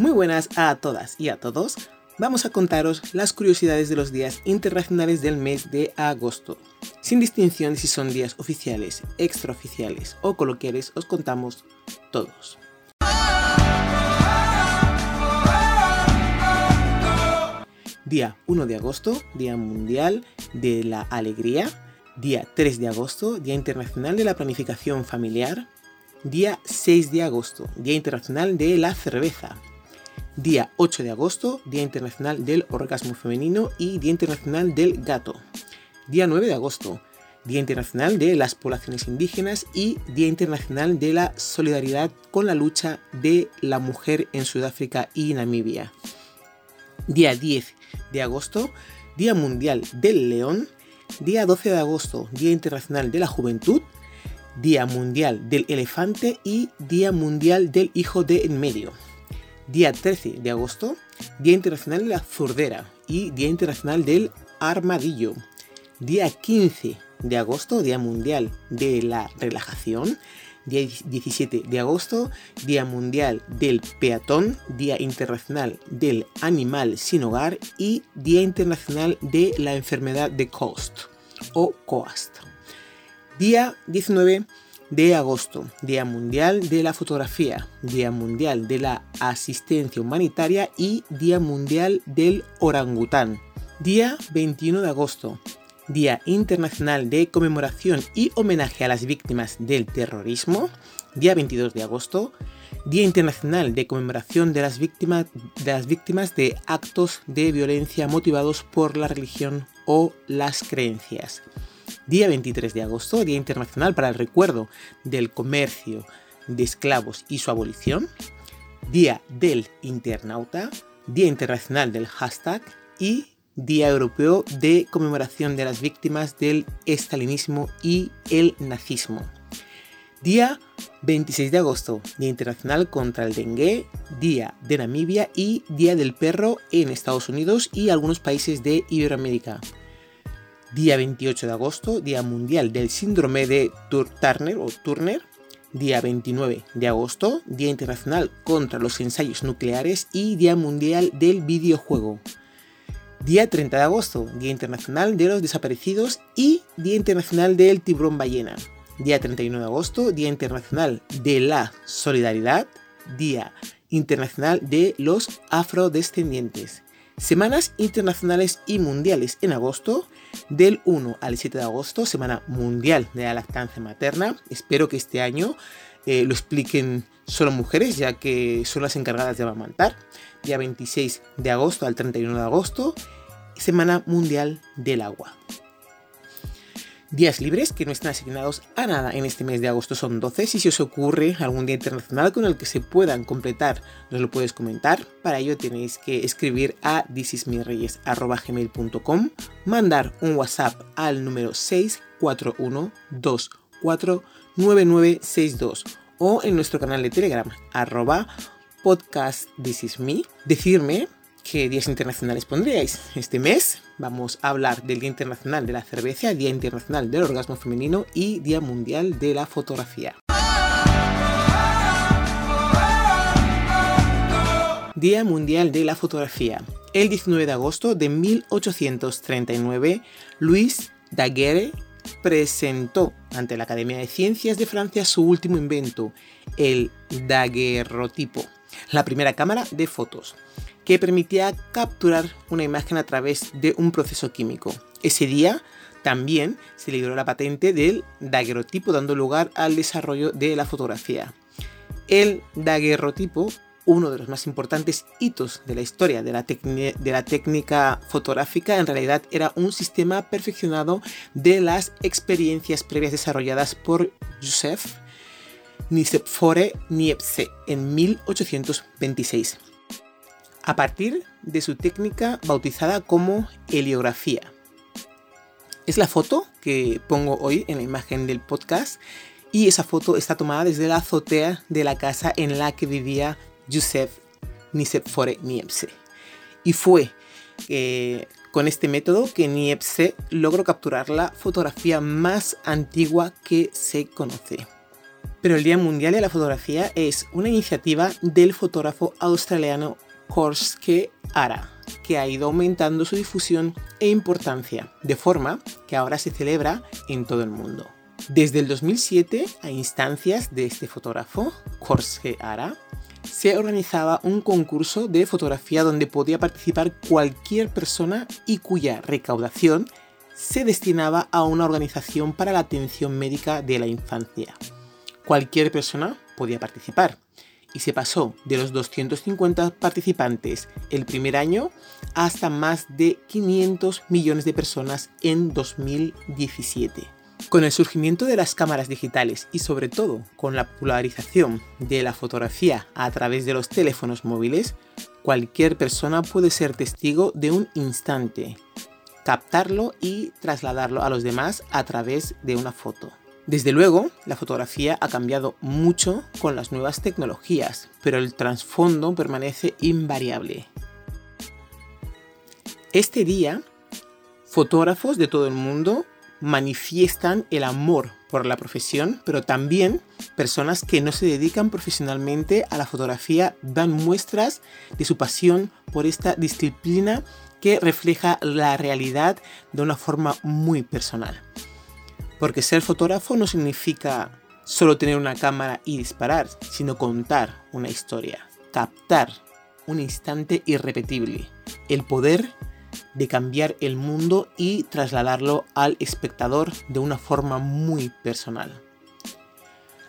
Muy buenas a todas y a todos. Vamos a contaros las curiosidades de los días internacionales del mes de agosto. Sin distinción si son días oficiales, extraoficiales o coloquiales, os contamos todos. Día 1 de agosto, Día Mundial de la Alegría. Día 3 de agosto, Día Internacional de la Planificación Familiar. Día 6 de agosto, Día Internacional de la Cerveza. Día 8 de agosto, Día Internacional del Orgasmo Femenino y Día Internacional del Gato. Día 9 de agosto, Día Internacional de las Poblaciones Indígenas y Día Internacional de la Solidaridad con la lucha de la mujer en Sudáfrica y Namibia. Día 10 de agosto, Día Mundial del León. Día 12 de agosto, Día Internacional de la Juventud. Día Mundial del Elefante y Día Mundial del Hijo de en medio. Día 13 de agosto, Día Internacional de la Zurdera y Día Internacional del Armadillo. Día 15 de agosto, Día Mundial de la Relajación. Día 17 de agosto, Día Mundial del Peatón, Día Internacional del Animal sin Hogar y Día Internacional de la Enfermedad de Coast o COAST. Día 19 de agosto, Día Mundial de la Fotografía, Día Mundial de la Asistencia Humanitaria y Día Mundial del Orangután. Día 21 de agosto, Día Internacional de Conmemoración y Homenaje a las Víctimas del Terrorismo, día 22 de agosto, Día Internacional de Conmemoración de las, víctimas, de las Víctimas de Actos de Violencia motivados por la religión o las creencias. Día 23 de agosto, Día Internacional para el Recuerdo del Comercio de Esclavos y su abolición. Día del Internauta, Día Internacional del Hashtag y Día Europeo de Conmemoración de las Víctimas del Estalinismo y el Nazismo. Día 26 de agosto, Día Internacional contra el Dengue, Día de Namibia y Día del Perro en Estados Unidos y algunos países de Iberoamérica. Día 28 de agosto, Día Mundial del Síndrome de Turner o Turner. Día 29 de agosto, Día Internacional contra los Ensayos Nucleares y Día Mundial del Videojuego. Día 30 de agosto, Día Internacional de los Desaparecidos y Día Internacional del Tiburón Ballena. Día 31 de agosto, Día Internacional de la Solidaridad. Día Internacional de los Afrodescendientes. Semanas internacionales y mundiales en agosto. Del 1 al 7 de agosto, Semana Mundial de la Lactancia Materna. Espero que este año eh, lo expliquen solo mujeres, ya que son las encargadas de amamantar. Día 26 de agosto al 31 de agosto, Semana Mundial del Agua. Días libres que no están asignados a nada en este mes de agosto son 12. Si se os ocurre algún día internacional con el que se puedan completar, nos lo puedes comentar. Para ello tenéis que escribir a thisismirreyes.com, mandar un WhatsApp al número 641249962 o en nuestro canal de Telegram, arroba podcast decirme qué días internacionales pondríais. Este mes vamos a hablar del Día Internacional de la Cerveza, Día Internacional del Orgasmo Femenino y Día Mundial de la Fotografía. Día Mundial de la Fotografía. El 19 de agosto de 1839, Louis Daguerre presentó ante la Academia de Ciencias de Francia su último invento, el daguerrotipo, la primera cámara de fotos, que permitía capturar una imagen a través de un proceso químico. Ese día también se liberó la patente del daguerrotipo, dando lugar al desarrollo de la fotografía. El daguerrotipo uno de los más importantes hitos de la historia de la, de la, técnica fotográfica en realidad era un sistema perfeccionado de las experiencias previas desarrolladas por Joseph Nicefore Niepce en 1826, a partir de su técnica bautizada como heliografía. Es la foto que pongo hoy en la imagen del podcast y esa foto está tomada desde la azotea de la casa en la que vivía Joseph Nicefore Niepce. Y fue eh, con este método que Niepce logró capturar la fotografía más antigua que se conoce. Pero el Día Mundial de la Fotografía es una iniciativa del fotógrafo australiano Korske Ara, que ha ido aumentando su difusión e importancia, de forma que ahora se celebra en todo el mundo. Desde el 2007, a instancias de este fotógrafo, Korske Ara, se organizaba un concurso de fotografía donde podía participar cualquier persona y cuya recaudación se destinaba a una organización para la atención médica de la infancia. Cualquier persona podía participar y se pasó de los 250 participantes el primer año hasta más de 500 millones de personas en 2017. Con el surgimiento de las cámaras digitales y sobre todo con la popularización de la fotografía a través de los teléfonos móviles, cualquier persona puede ser testigo de un instante, captarlo y trasladarlo a los demás a través de una foto. Desde luego, la fotografía ha cambiado mucho con las nuevas tecnologías, pero el trasfondo permanece invariable. Este día, fotógrafos de todo el mundo manifiestan el amor por la profesión, pero también personas que no se dedican profesionalmente a la fotografía dan muestras de su pasión por esta disciplina que refleja la realidad de una forma muy personal. Porque ser fotógrafo no significa solo tener una cámara y disparar, sino contar una historia, captar un instante irrepetible, el poder de cambiar el mundo y trasladarlo al espectador de una forma muy personal.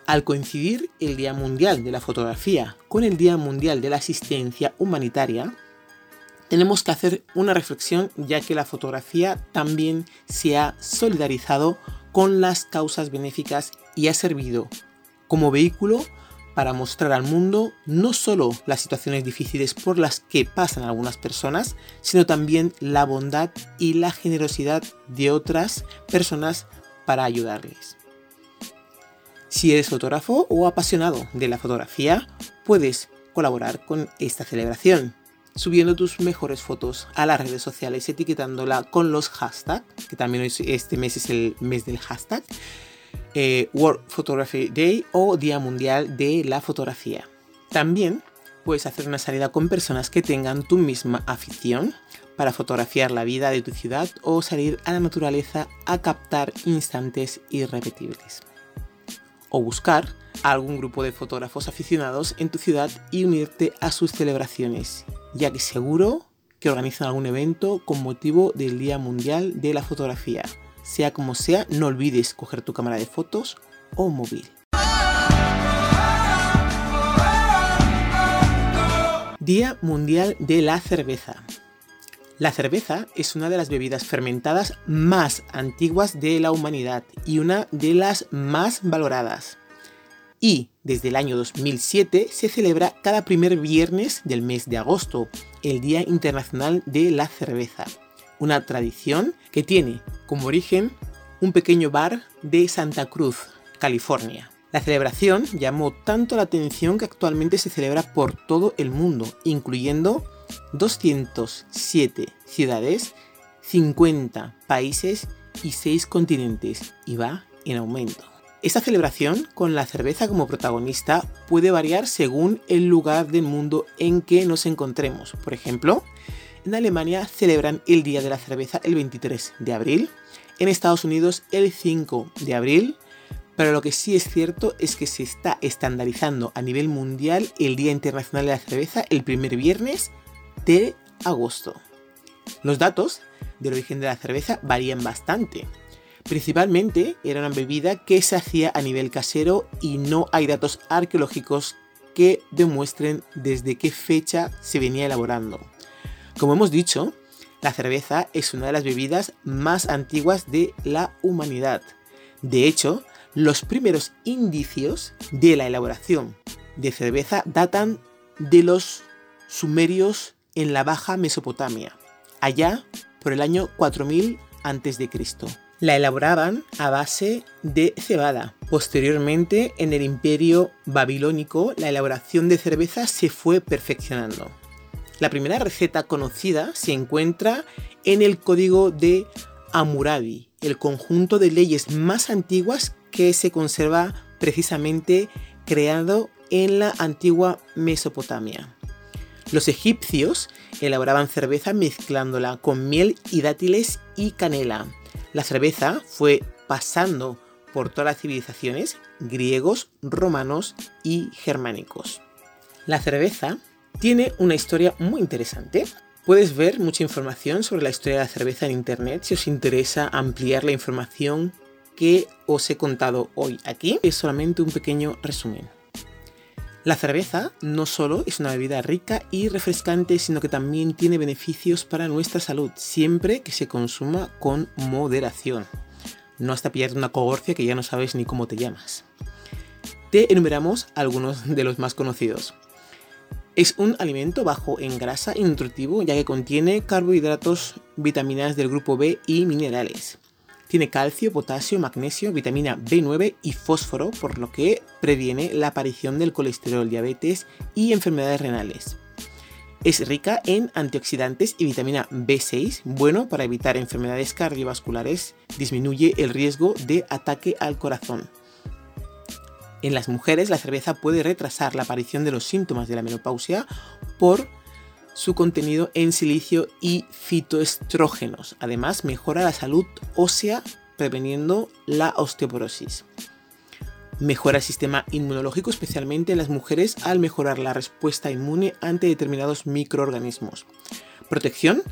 Al coincidir el Día Mundial de la Fotografía con el Día Mundial de la Asistencia Humanitaria, tenemos que hacer una reflexión ya que la fotografía también se ha solidarizado con las causas benéficas y ha servido como vehículo para mostrar al mundo no solo las situaciones difíciles por las que pasan algunas personas, sino también la bondad y la generosidad de otras personas para ayudarles. Si eres fotógrafo o apasionado de la fotografía, puedes colaborar con esta celebración, subiendo tus mejores fotos a las redes sociales, etiquetándola con los hashtags, que también este mes es el mes del hashtag, eh, World Photography Day o Día Mundial de la Fotografía. También puedes hacer una salida con personas que tengan tu misma afición para fotografiar la vida de tu ciudad o salir a la naturaleza a captar instantes irrepetibles. O buscar a algún grupo de fotógrafos aficionados en tu ciudad y unirte a sus celebraciones, ya que seguro que organizan algún evento con motivo del Día Mundial de la Fotografía. Sea como sea, no olvides coger tu cámara de fotos o móvil. Día Mundial de la Cerveza. La cerveza es una de las bebidas fermentadas más antiguas de la humanidad y una de las más valoradas. Y desde el año 2007 se celebra cada primer viernes del mes de agosto, el Día Internacional de la Cerveza una tradición que tiene como origen un pequeño bar de Santa Cruz, California. La celebración llamó tanto la atención que actualmente se celebra por todo el mundo, incluyendo 207 ciudades, 50 países y 6 continentes, y va en aumento. Esta celebración, con la cerveza como protagonista, puede variar según el lugar del mundo en que nos encontremos. Por ejemplo, en Alemania celebran el Día de la Cerveza el 23 de abril, en Estados Unidos el 5 de abril, pero lo que sí es cierto es que se está estandarizando a nivel mundial el Día Internacional de la Cerveza el primer viernes de agosto. Los datos del origen de la cerveza varían bastante. Principalmente era una bebida que se hacía a nivel casero y no hay datos arqueológicos que demuestren desde qué fecha se venía elaborando. Como hemos dicho, la cerveza es una de las bebidas más antiguas de la humanidad. De hecho, los primeros indicios de la elaboración de cerveza datan de los sumerios en la Baja Mesopotamia, allá por el año 4000 a.C. La elaboraban a base de cebada. Posteriormente, en el imperio babilónico, la elaboración de cerveza se fue perfeccionando. La primera receta conocida se encuentra en el código de Hammurabi, el conjunto de leyes más antiguas que se conserva precisamente creado en la antigua Mesopotamia. Los egipcios elaboraban cerveza mezclándola con miel y dátiles y canela. La cerveza fue pasando por todas las civilizaciones griegos, romanos y germánicos. La cerveza tiene una historia muy interesante. Puedes ver mucha información sobre la historia de la cerveza en internet si os interesa ampliar la información que os he contado hoy aquí. Es solamente un pequeño resumen. La cerveza no solo es una bebida rica y refrescante, sino que también tiene beneficios para nuestra salud, siempre que se consuma con moderación. No hasta pillarte una cogorcia que ya no sabes ni cómo te llamas. Te enumeramos algunos de los más conocidos. Es un alimento bajo en grasa y nutritivo ya que contiene carbohidratos, vitaminas del grupo B y minerales. Tiene calcio, potasio, magnesio, vitamina B9 y fósforo, por lo que previene la aparición del colesterol, diabetes y enfermedades renales. Es rica en antioxidantes y vitamina B6, bueno para evitar enfermedades cardiovasculares, disminuye el riesgo de ataque al corazón. En las mujeres la cerveza puede retrasar la aparición de los síntomas de la menopausia por su contenido en silicio y fitoestrógenos. Además, mejora la salud ósea preveniendo la osteoporosis. Mejora el sistema inmunológico, especialmente en las mujeres, al mejorar la respuesta inmune ante determinados microorganismos. Protección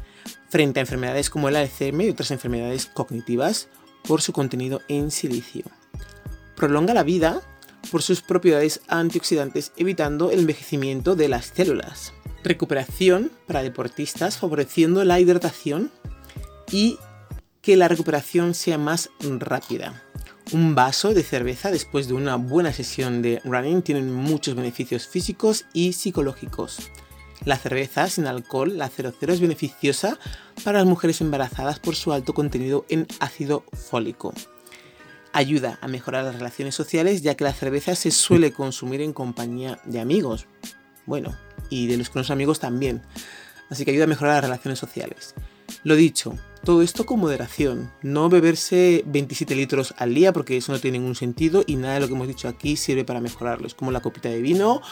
frente a enfermedades como el Alzheimer y otras enfermedades cognitivas por su contenido en silicio. Prolonga la vida por sus propiedades antioxidantes, evitando el envejecimiento de las células recuperación para deportistas, favoreciendo la hidratación y que la recuperación sea más rápida. Un vaso de cerveza después de una buena sesión de running tiene muchos beneficios físicos y psicológicos. La cerveza sin alcohol, la 00, es beneficiosa para las mujeres embarazadas por su alto contenido en ácido fólico. Ayuda a mejorar las relaciones sociales ya que la cerveza se suele consumir en compañía de amigos. Bueno, y de los con los amigos también. Así que ayuda a mejorar las relaciones sociales. Lo dicho, todo esto con moderación. No beberse 27 litros al día porque eso no tiene ningún sentido y nada de lo que hemos dicho aquí sirve para mejorarlo. Es como la copita de vino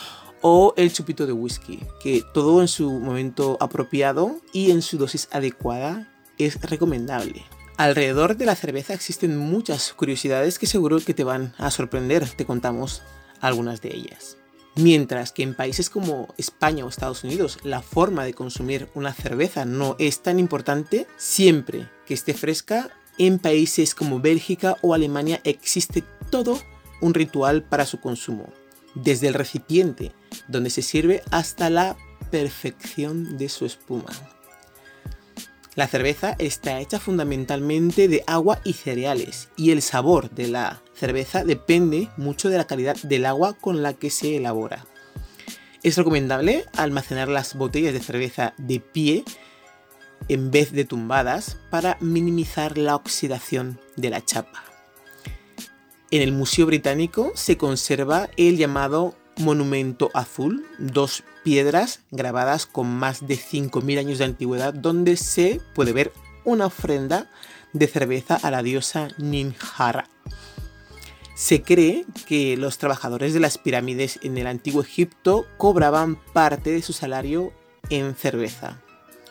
o el chupito de whisky, que todo en su momento apropiado y en su dosis adecuada es recomendable. Alrededor de la cerveza existen muchas curiosidades que seguro que te van a sorprender. Te contamos algunas de ellas. Mientras que en países como España o Estados Unidos la forma de consumir una cerveza no es tan importante, siempre que esté fresca, en países como Bélgica o Alemania existe todo un ritual para su consumo, desde el recipiente donde se sirve hasta la perfección de su espuma. La cerveza está hecha fundamentalmente de agua y cereales y el sabor de la cerveza depende mucho de la calidad del agua con la que se elabora. Es recomendable almacenar las botellas de cerveza de pie en vez de tumbadas para minimizar la oxidación de la chapa. En el Museo Británico se conserva el llamado monumento azul, dos piedras grabadas con más de 5.000 años de antigüedad, donde se puede ver una ofrenda de cerveza a la diosa Ninjara. Se cree que los trabajadores de las pirámides en el antiguo Egipto cobraban parte de su salario en cerveza.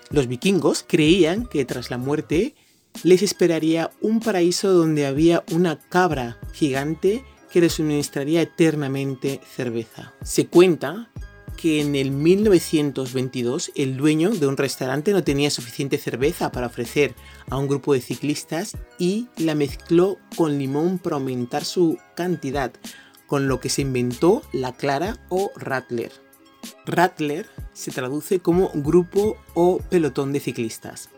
Los vikingos creían que tras la muerte les esperaría un paraíso donde había una cabra gigante que le suministraría eternamente cerveza. Se cuenta que en el 1922 el dueño de un restaurante no tenía suficiente cerveza para ofrecer a un grupo de ciclistas y la mezcló con limón para aumentar su cantidad, con lo que se inventó la clara o Rattler. Rattler se traduce como grupo o pelotón de ciclistas.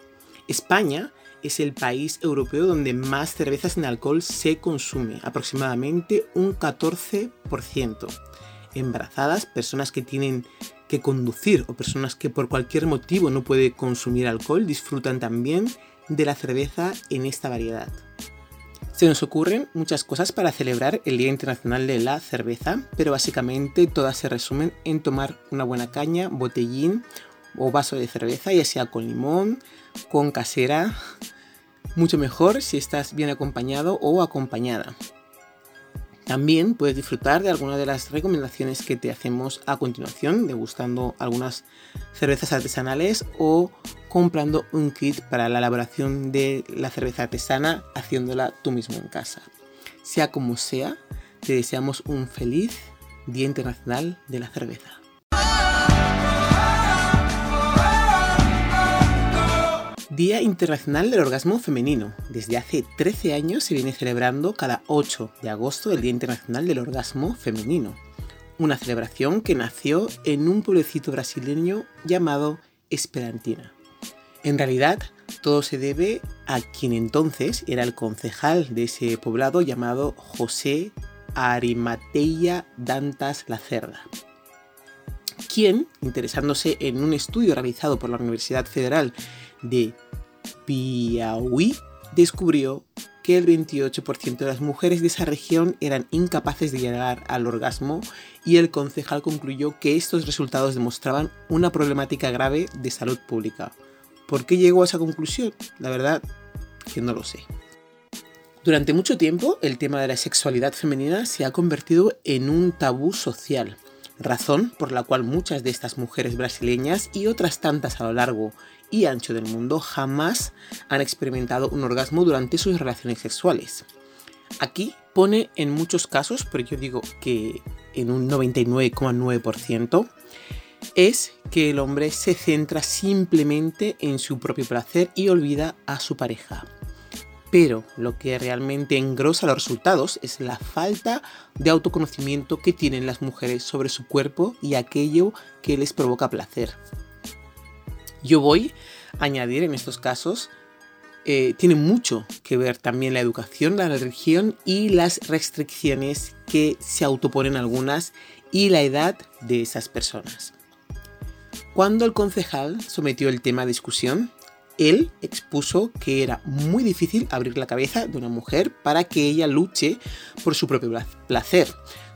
España es el país europeo donde más cerveza sin alcohol se consume, aproximadamente un 14%. Embarazadas, personas que tienen que conducir o personas que por cualquier motivo no pueden consumir alcohol disfrutan también de la cerveza en esta variedad. Se nos ocurren muchas cosas para celebrar el Día Internacional de la Cerveza, pero básicamente todas se resumen en tomar una buena caña, botellín o vaso de cerveza, ya sea con limón, con casera, mucho mejor si estás bien acompañado o acompañada. También puedes disfrutar de algunas de las recomendaciones que te hacemos a continuación, degustando algunas cervezas artesanales o comprando un kit para la elaboración de la cerveza artesana haciéndola tú mismo en casa. Sea como sea, te deseamos un feliz Día Internacional de la Cerveza. Día Internacional del Orgasmo Femenino. Desde hace 13 años se viene celebrando cada 8 de agosto el Día Internacional del Orgasmo Femenino. Una celebración que nació en un pueblecito brasileño llamado Esperantina. En realidad, todo se debe a quien entonces era el concejal de ese poblado llamado José Arimateia Dantas Lacerda, quien, interesándose en un estudio realizado por la Universidad Federal de Piauí descubrió que el 28% de las mujeres de esa región eran incapaces de llegar al orgasmo y el concejal concluyó que estos resultados demostraban una problemática grave de salud pública. ¿Por qué llegó a esa conclusión? La verdad que no lo sé. Durante mucho tiempo el tema de la sexualidad femenina se ha convertido en un tabú social, razón por la cual muchas de estas mujeres brasileñas y otras tantas a lo largo y ancho del mundo jamás han experimentado un orgasmo durante sus relaciones sexuales. Aquí pone en muchos casos, pero yo digo que en un 99,9%, es que el hombre se centra simplemente en su propio placer y olvida a su pareja. Pero lo que realmente engrosa los resultados es la falta de autoconocimiento que tienen las mujeres sobre su cuerpo y aquello que les provoca placer. Yo voy a añadir en estos casos, eh, tiene mucho que ver también la educación, la religión y las restricciones que se autoponen algunas y la edad de esas personas. Cuando el concejal sometió el tema a discusión, él expuso que era muy difícil abrir la cabeza de una mujer para que ella luche por su propio placer,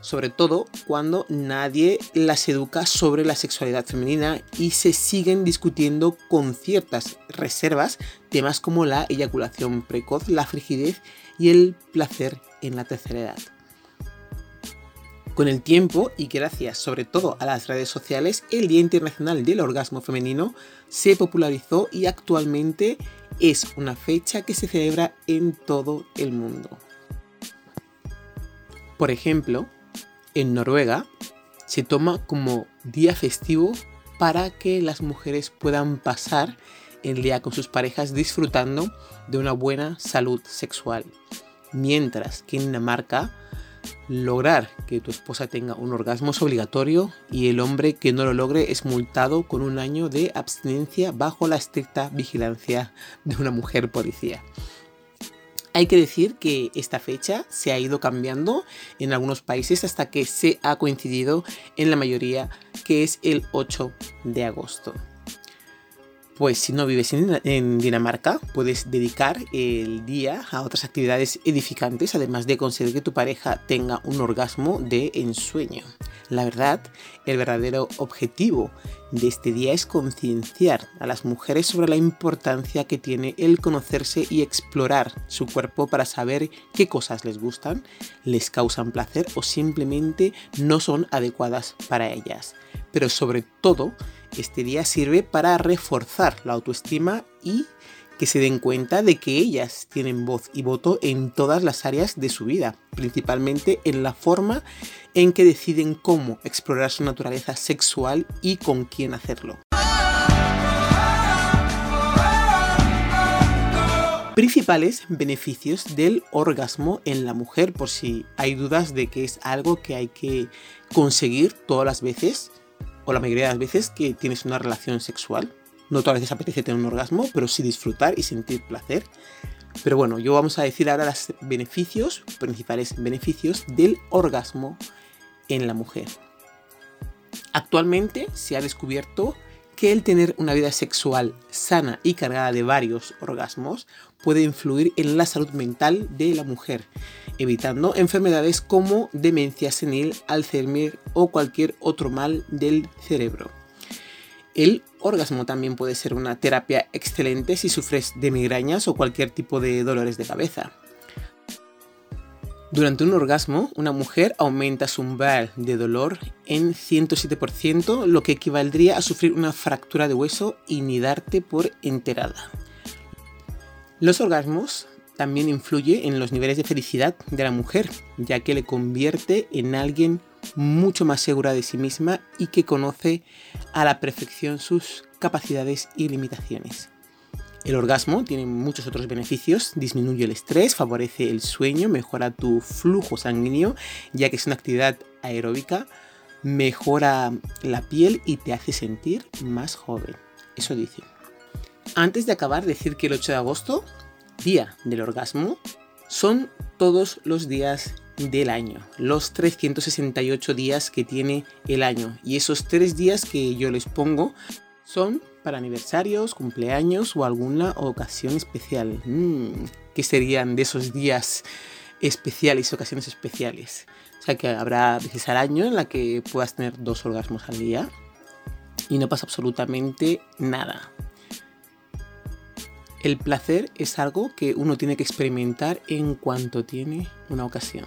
sobre todo cuando nadie las educa sobre la sexualidad femenina y se siguen discutiendo con ciertas reservas temas como la eyaculación precoz, la frigidez y el placer en la tercera edad. Con el tiempo y gracias sobre todo a las redes sociales, el Día Internacional del Orgasmo Femenino se popularizó y actualmente es una fecha que se celebra en todo el mundo. Por ejemplo, en Noruega se toma como día festivo para que las mujeres puedan pasar el día con sus parejas disfrutando de una buena salud sexual. Mientras que en Dinamarca lograr que tu esposa tenga un orgasmo es obligatorio y el hombre que no lo logre es multado con un año de abstinencia bajo la estricta vigilancia de una mujer policía. Hay que decir que esta fecha se ha ido cambiando en algunos países hasta que se ha coincidido en la mayoría, que es el 8 de agosto. Pues si no vives en Dinamarca, puedes dedicar el día a otras actividades edificantes, además de conseguir que tu pareja tenga un orgasmo de ensueño. La verdad, el verdadero objetivo de este día es concienciar a las mujeres sobre la importancia que tiene el conocerse y explorar su cuerpo para saber qué cosas les gustan, les causan placer o simplemente no son adecuadas para ellas. Pero sobre todo, este día sirve para reforzar la autoestima y que se den cuenta de que ellas tienen voz y voto en todas las áreas de su vida, principalmente en la forma en que deciden cómo explorar su naturaleza sexual y con quién hacerlo. Principales beneficios del orgasmo en la mujer, por si hay dudas de que es algo que hay que conseguir todas las veces o la mayoría de las veces que tienes una relación sexual. No todas las veces apetece tener un orgasmo, pero sí disfrutar y sentir placer. Pero bueno, yo vamos a decir ahora los beneficios, principales beneficios del orgasmo en la mujer. Actualmente se ha descubierto que el tener una vida sexual sana y cargada de varios orgasmos puede influir en la salud mental de la mujer, evitando enfermedades como demencia senil, Alzheimer o cualquier otro mal del cerebro. El orgasmo también puede ser una terapia excelente si sufres de migrañas o cualquier tipo de dolores de cabeza. Durante un orgasmo, una mujer aumenta su umbral de dolor en 107%, lo que equivaldría a sufrir una fractura de hueso y ni darte por enterada. Los orgasmos también influyen en los niveles de felicidad de la mujer, ya que le convierte en alguien mucho más segura de sí misma y que conoce a la perfección sus capacidades y limitaciones. El orgasmo tiene muchos otros beneficios, disminuye el estrés, favorece el sueño, mejora tu flujo sanguíneo, ya que es una actividad aeróbica, mejora la piel y te hace sentir más joven. Eso dice. Antes de acabar, decir que el 8 de agosto, día del orgasmo, son todos los días del año, los 368 días que tiene el año. Y esos tres días que yo les pongo son para aniversarios, cumpleaños o alguna ocasión especial. Mm, ¿Qué serían de esos días especiales, ocasiones especiales? O sea que habrá veces al año en la que puedas tener dos orgasmos al día y no pasa absolutamente nada. El placer es algo que uno tiene que experimentar en cuanto tiene una ocasión.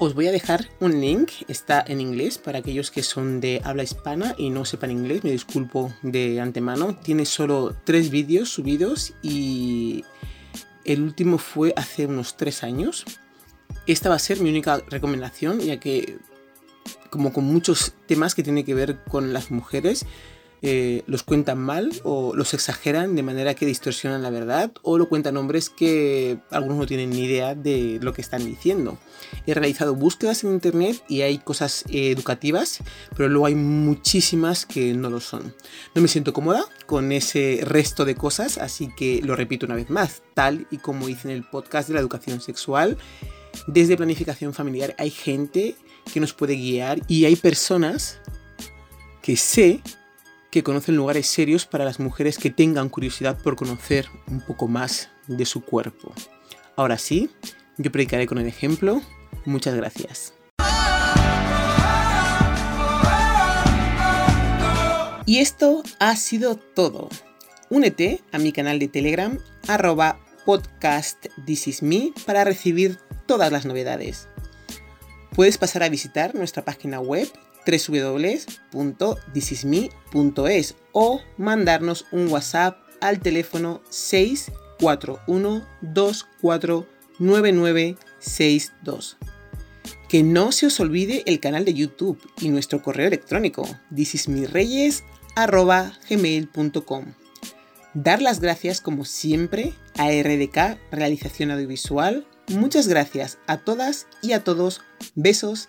Os voy a dejar un link, está en inglés para aquellos que son de habla hispana y no sepan inglés, me disculpo de antemano. Tiene solo tres vídeos subidos y el último fue hace unos tres años. Esta va a ser mi única recomendación, ya que como con muchos temas que tienen que ver con las mujeres, eh, los cuentan mal o los exageran de manera que distorsionan la verdad o lo cuentan hombres que algunos no tienen ni idea de lo que están diciendo. He realizado búsquedas en internet y hay cosas educativas, pero luego hay muchísimas que no lo son. No me siento cómoda con ese resto de cosas, así que lo repito una vez más, tal y como hice en el podcast de la educación sexual. Desde planificación familiar hay gente que nos puede guiar y hay personas que sé que conocen lugares serios para las mujeres que tengan curiosidad por conocer un poco más de su cuerpo. Ahora sí, yo predicaré con el ejemplo. Muchas gracias. Y esto ha sido todo. Únete a mi canal de Telegram arroba podcast para recibir todas las novedades. Puedes pasar a visitar nuestra página web www.thisisme.es o mandarnos un WhatsApp al teléfono 641249962. Que no se os olvide el canal de YouTube y nuestro correo electrónico thisismireyes.gmail.com Dar las gracias como siempre a RDK Realización Audiovisual. Muchas gracias a todas y a todos. Besos